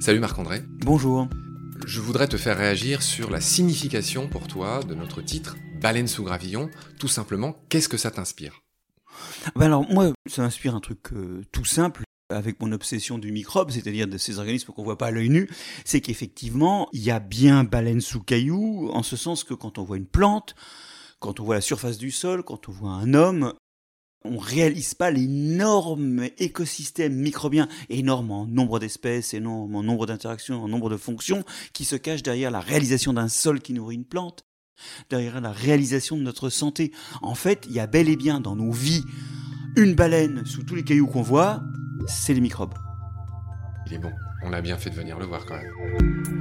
Salut Marc-André. Bonjour. Je voudrais te faire réagir sur la signification pour toi de notre titre Baleine sous gravillon. Tout simplement, qu'est-ce que ça t'inspire? Ben Alors moi, ça m'inspire un truc euh, tout simple avec mon obsession du microbe, c'est-à-dire de ces organismes qu'on voit pas à l'œil nu, c'est qu'effectivement, il y a bien baleine sous caillou, en ce sens que quand on voit une plante, quand on voit la surface du sol, quand on voit un homme, on réalise pas l'énorme écosystème microbien, énorme en nombre d'espèces, énorme en nombre d'interactions, en nombre de fonctions, qui se cache derrière la réalisation d'un sol qui nourrit une plante, derrière la réalisation de notre santé. En fait, il y a bel et bien dans nos vies une baleine sous tous les cailloux qu'on voit, c'est les microbes. Il est bon, on a bien fait de venir le voir quand même.